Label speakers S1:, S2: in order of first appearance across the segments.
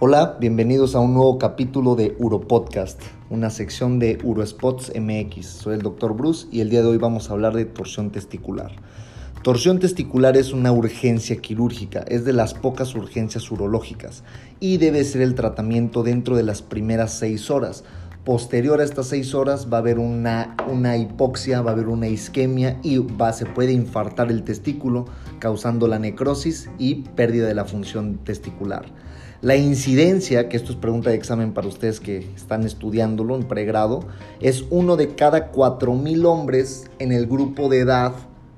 S1: Hola, bienvenidos a un nuevo capítulo de Uropodcast, una sección de Urospots MX. Soy el Dr. Bruce y el día de hoy vamos a hablar de torsión testicular. Torsión testicular es una urgencia quirúrgica, es de las pocas urgencias urológicas y debe ser el tratamiento dentro de las primeras seis horas. Posterior a estas seis horas va a haber una, una hipoxia, va a haber una isquemia y va, se puede infartar el testículo causando la necrosis y pérdida de la función testicular. La incidencia, que esto es pregunta de examen para ustedes que están estudiándolo en pregrado, es uno de cada 4.000 hombres en el grupo de edad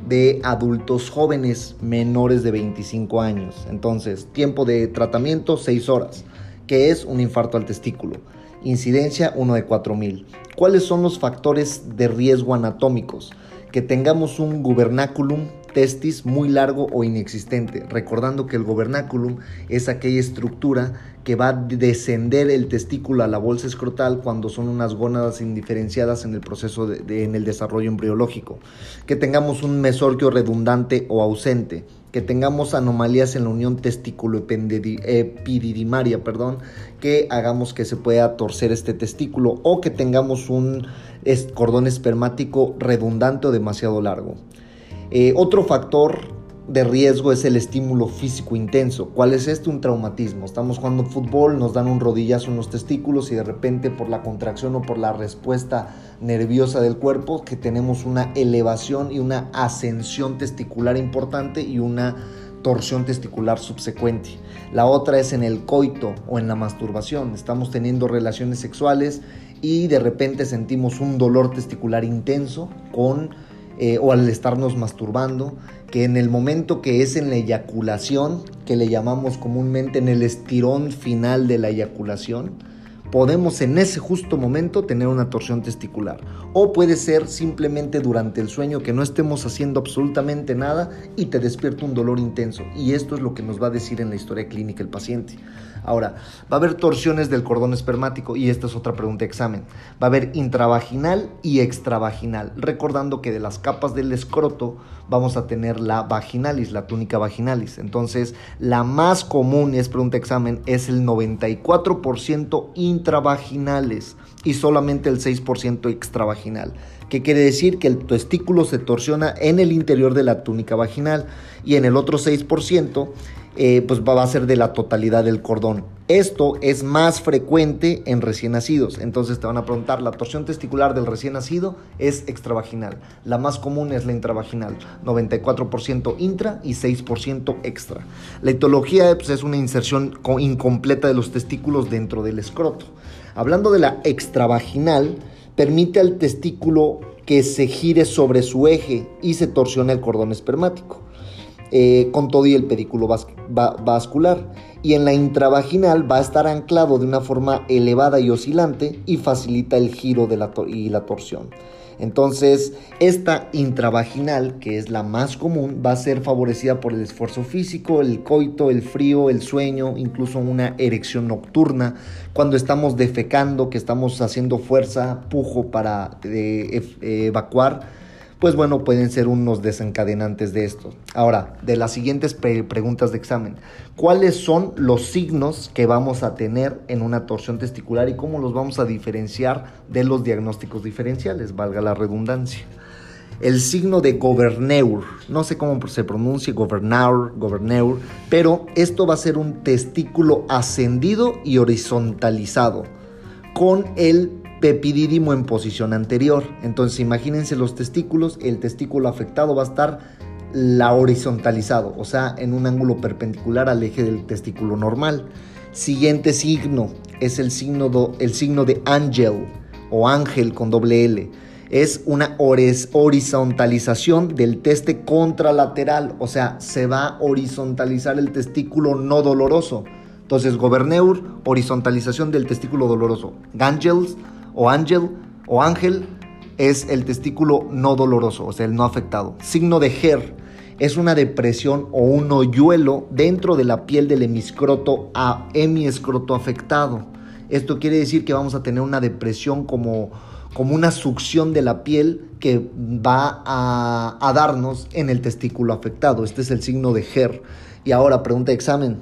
S1: de adultos jóvenes menores de 25 años. Entonces, tiempo de tratamiento 6 horas, que es un infarto al testículo. Incidencia 1 de 4.000. ¿Cuáles son los factores de riesgo anatómicos? Que tengamos un gubernaculum testis muy largo o inexistente, recordando que el gobernaculum es aquella estructura que va a descender el testículo a la bolsa escrotal cuando son unas gónadas indiferenciadas en el proceso de, en el desarrollo embriológico, que tengamos un mesorquio redundante o ausente, que tengamos anomalías en la unión testículo-epididimaria, perdón, que hagamos que se pueda torcer este testículo o que tengamos un cordón espermático redundante o demasiado largo. Eh, otro factor de riesgo es el estímulo físico intenso. ¿Cuál es este? Un traumatismo. Estamos jugando fútbol, nos dan un rodillazo en los testículos y de repente por la contracción o por la respuesta nerviosa del cuerpo que tenemos una elevación y una ascensión testicular importante y una torsión testicular subsecuente. La otra es en el coito o en la masturbación. Estamos teniendo relaciones sexuales y de repente sentimos un dolor testicular intenso con eh, o al estarnos masturbando, que en el momento que es en la eyaculación, que le llamamos comúnmente en el estirón final de la eyaculación, podemos en ese justo momento tener una torsión testicular. O puede ser simplemente durante el sueño que no estemos haciendo absolutamente nada y te despierta un dolor intenso. Y esto es lo que nos va a decir en la historia clínica el paciente. Ahora, va a haber torsiones del cordón espermático y esta es otra pregunta de examen. Va a haber intravaginal y extravaginal, recordando que de las capas del escroto vamos a tener la vaginalis, la túnica vaginalis. Entonces, la más común, es pregunta de examen, es el 94% intravaginales y solamente el 6% extravaginal que quiere decir que el testículo se torsiona en el interior de la túnica vaginal y en el otro 6% eh, pues va a ser de la totalidad del cordón. Esto es más frecuente en recién nacidos. Entonces te van a preguntar, la torsión testicular del recién nacido es extravaginal. La más común es la intravaginal, 94% intra y 6% extra. La etología pues, es una inserción incompleta de los testículos dentro del escroto. Hablando de la extravaginal, permite al testículo que se gire sobre su eje y se torsione el cordón espermático. Eh, con todo y el pedículo vascular. Y en la intravaginal va a estar anclado de una forma elevada y oscilante y facilita el giro de la y la torsión. Entonces, esta intravaginal, que es la más común, va a ser favorecida por el esfuerzo físico, el coito, el frío, el sueño, incluso una erección nocturna. Cuando estamos defecando, que estamos haciendo fuerza, pujo para eh, evacuar, pues bueno, pueden ser unos desencadenantes de esto. Ahora, de las siguientes preguntas de examen, ¿cuáles son los signos que vamos a tener en una torsión testicular y cómo los vamos a diferenciar de los diagnósticos diferenciales, valga la redundancia? El signo de Governeur, no sé cómo se pronuncia, Governeur, Governeur, pero esto va a ser un testículo ascendido y horizontalizado con el pepidídimo en posición anterior. Entonces imagínense los testículos, el testículo afectado va a estar la horizontalizado, o sea, en un ángulo perpendicular al eje del testículo normal. Siguiente signo es el signo, el signo de ángel o ángel con doble L. Es una horizontalización del teste contralateral, o sea, se va a horizontalizar el testículo no doloroso. Entonces, Governeur, horizontalización del testículo doloroso. Gangels, o ángel o ángel es el testículo no doloroso, o sea, el no afectado. Signo de HER es una depresión o un hoyuelo dentro de la piel del hemiscroto a hemiescroto afectado. Esto quiere decir que vamos a tener una depresión como, como una succión de la piel que va a, a darnos en el testículo afectado. Este es el signo de HER. Y ahora, pregunta de examen.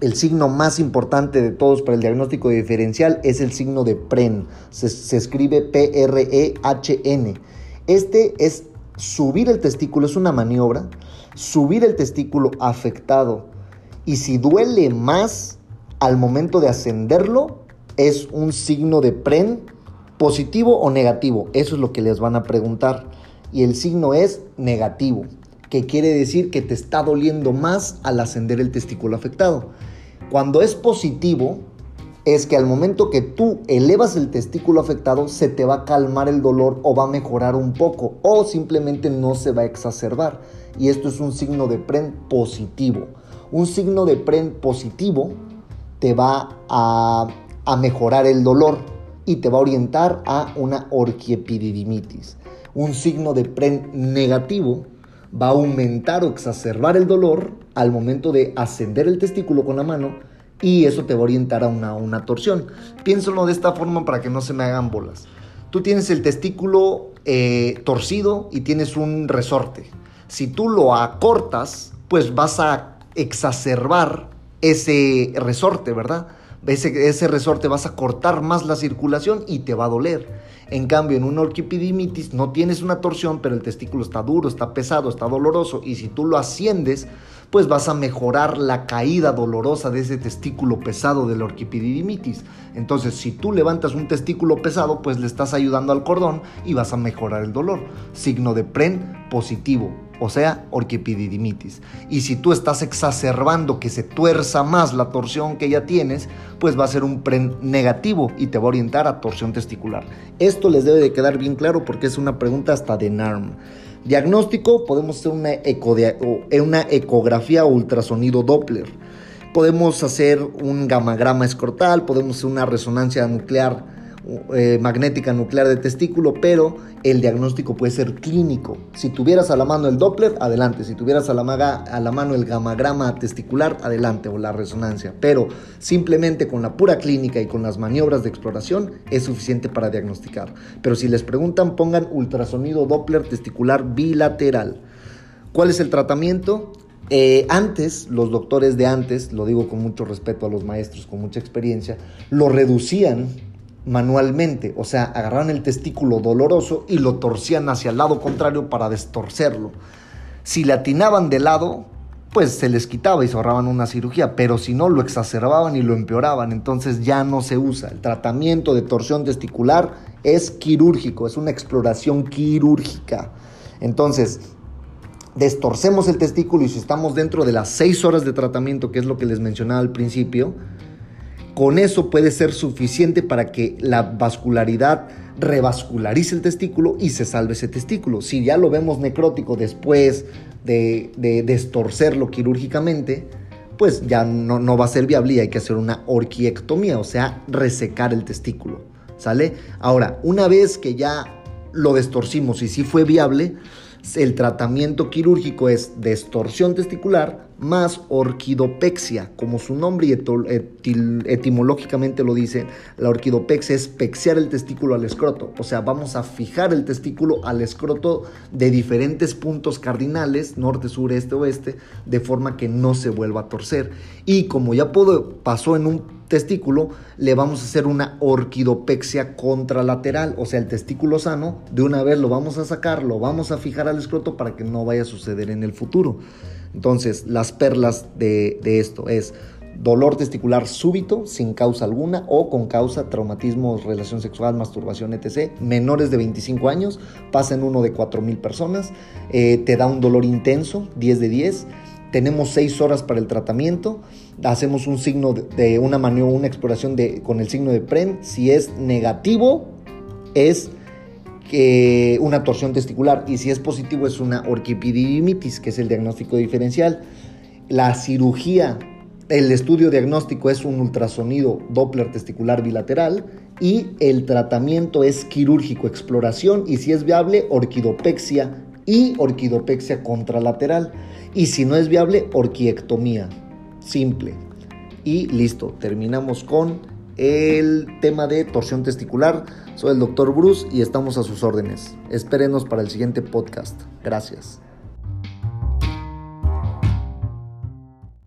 S1: El signo más importante de todos para el diagnóstico diferencial es el signo de PREN. Se, escribe P-R-E-H-N. Este es subir el testículo, es una maniobra. Subir el testículo afectado. Y si duele más al momento de ascenderlo, es un signo de PREN positivo o negativo. Eso es lo que les van a preguntar. Y el signo es negativo que quiere decir que te está doliendo más al ascender el testículo afectado. Cuando es positivo, es que al momento que tú elevas el testículo afectado, se te va a calmar el dolor o va a mejorar un poco o simplemente no se va a exacerbar. Y esto es un signo de PREN positivo. Un signo de PREN positivo te va a, a mejorar el dolor y te va a orientar a una orquiepididimitis. Un signo de PREN negativo va a aumentar o exacerbar el dolor al momento de ascender el testículo con la mano y eso te va a orientar a una, una torsión. Piénsalo de esta forma para que no se me hagan bolas. Tú tienes el testículo eh, torcido y tienes un resorte. Si tú lo acortas, pues vas a exacerbar ese resorte, ¿verdad? Ese, ese resorte vas a cortar más la circulación y te va a doler. En cambio, en una orquipidimitis no tienes una torsión, pero el testículo está duro, está pesado, está doloroso y si tú lo asciendes, pues vas a mejorar la caída dolorosa de ese testículo pesado de la orquipidimitis. Entonces, si tú levantas un testículo pesado, pues le estás ayudando al cordón y vas a mejorar el dolor. Signo de PREN positivo, o sea, orquipididimitis. Y si tú estás exacerbando que se tuerza más la torsión que ya tienes, pues va a ser un PREN negativo y te va a orientar a torsión testicular. Esto les debe de quedar bien claro porque es una pregunta hasta de NARM. Diagnóstico, podemos hacer una, eh, una ecografía ultrasonido Doppler. Podemos hacer un gamagrama escrotal, podemos hacer una resonancia nuclear eh, magnética nuclear de testículo, pero el diagnóstico puede ser clínico. Si tuvieras a la mano el Doppler, adelante. Si tuvieras a la, a la mano el gamagrama testicular, adelante, o la resonancia. Pero simplemente con la pura clínica y con las maniobras de exploración es suficiente para diagnosticar. Pero si les preguntan, pongan ultrasonido Doppler testicular bilateral. ¿Cuál es el tratamiento? Eh, antes, los doctores de antes, lo digo con mucho respeto a los maestros, con mucha experiencia, lo reducían manualmente, o sea, agarraban el testículo doloroso y lo torcían hacia el lado contrario para destorcerlo. Si le atinaban de lado, pues se les quitaba y se ahorraban una cirugía, pero si no, lo exacerbaban y lo empeoraban, entonces ya no se usa. El tratamiento de torsión testicular es quirúrgico, es una exploración quirúrgica. Entonces, destorcemos el testículo y si estamos dentro de las seis horas de tratamiento, que es lo que les mencionaba al principio, con eso puede ser suficiente para que la vascularidad revascularice el testículo y se salve ese testículo. Si ya lo vemos necrótico después de, destorcerlo quirúrgicamente, pues ya no, no, va a ser viable y hay que hacer una orquiectomía, o sea, resecar el testículo. ¿Sale? Ahora, una vez que ya lo destorcimos y sí fue viable, el tratamiento quirúrgico es destorsión testicular más orquidopexia, como su nombre etimológicamente lo dice, la orquidopexia es pexear el testículo al escroto, o sea, vamos a fijar el testículo al escroto de diferentes puntos cardinales, norte, sur, este, oeste, de forma que no se vuelva a torcer. Y como ya pasó en un testículo, le vamos a hacer una orquidopexia contralateral, o sea, el testículo sano, de una vez lo vamos a sacar, lo vamos a fijar al escroto para que no vaya a suceder en el futuro. Entonces, las perlas de, esto es dolor testicular súbito, sin causa alguna o con causa traumatismo, relación sexual, masturbación, etc. Menores de 25 años, pasa en uno de 4.000 personas, eh, te da un dolor intenso, 10 de 10. Tenemos 6 horas para el tratamiento, hacemos un signo de, una maniobra, una exploración de, con el signo de PREN. Si es negativo, es una torsión testicular y si es positivo es una orquipididimitis, que es el diagnóstico diferencial. La cirugía, el estudio diagnóstico es un ultrasonido Doppler testicular bilateral y el tratamiento es quirúrgico, exploración y si es viable, orquidopexia y orquidopexia contralateral. Y si no es viable, orquiectomía. Simple. Y listo, terminamos con el tema de torsión testicular. Soy el doctor Bruce y estamos a sus órdenes. Espérenos para el siguiente podcast. Gracias.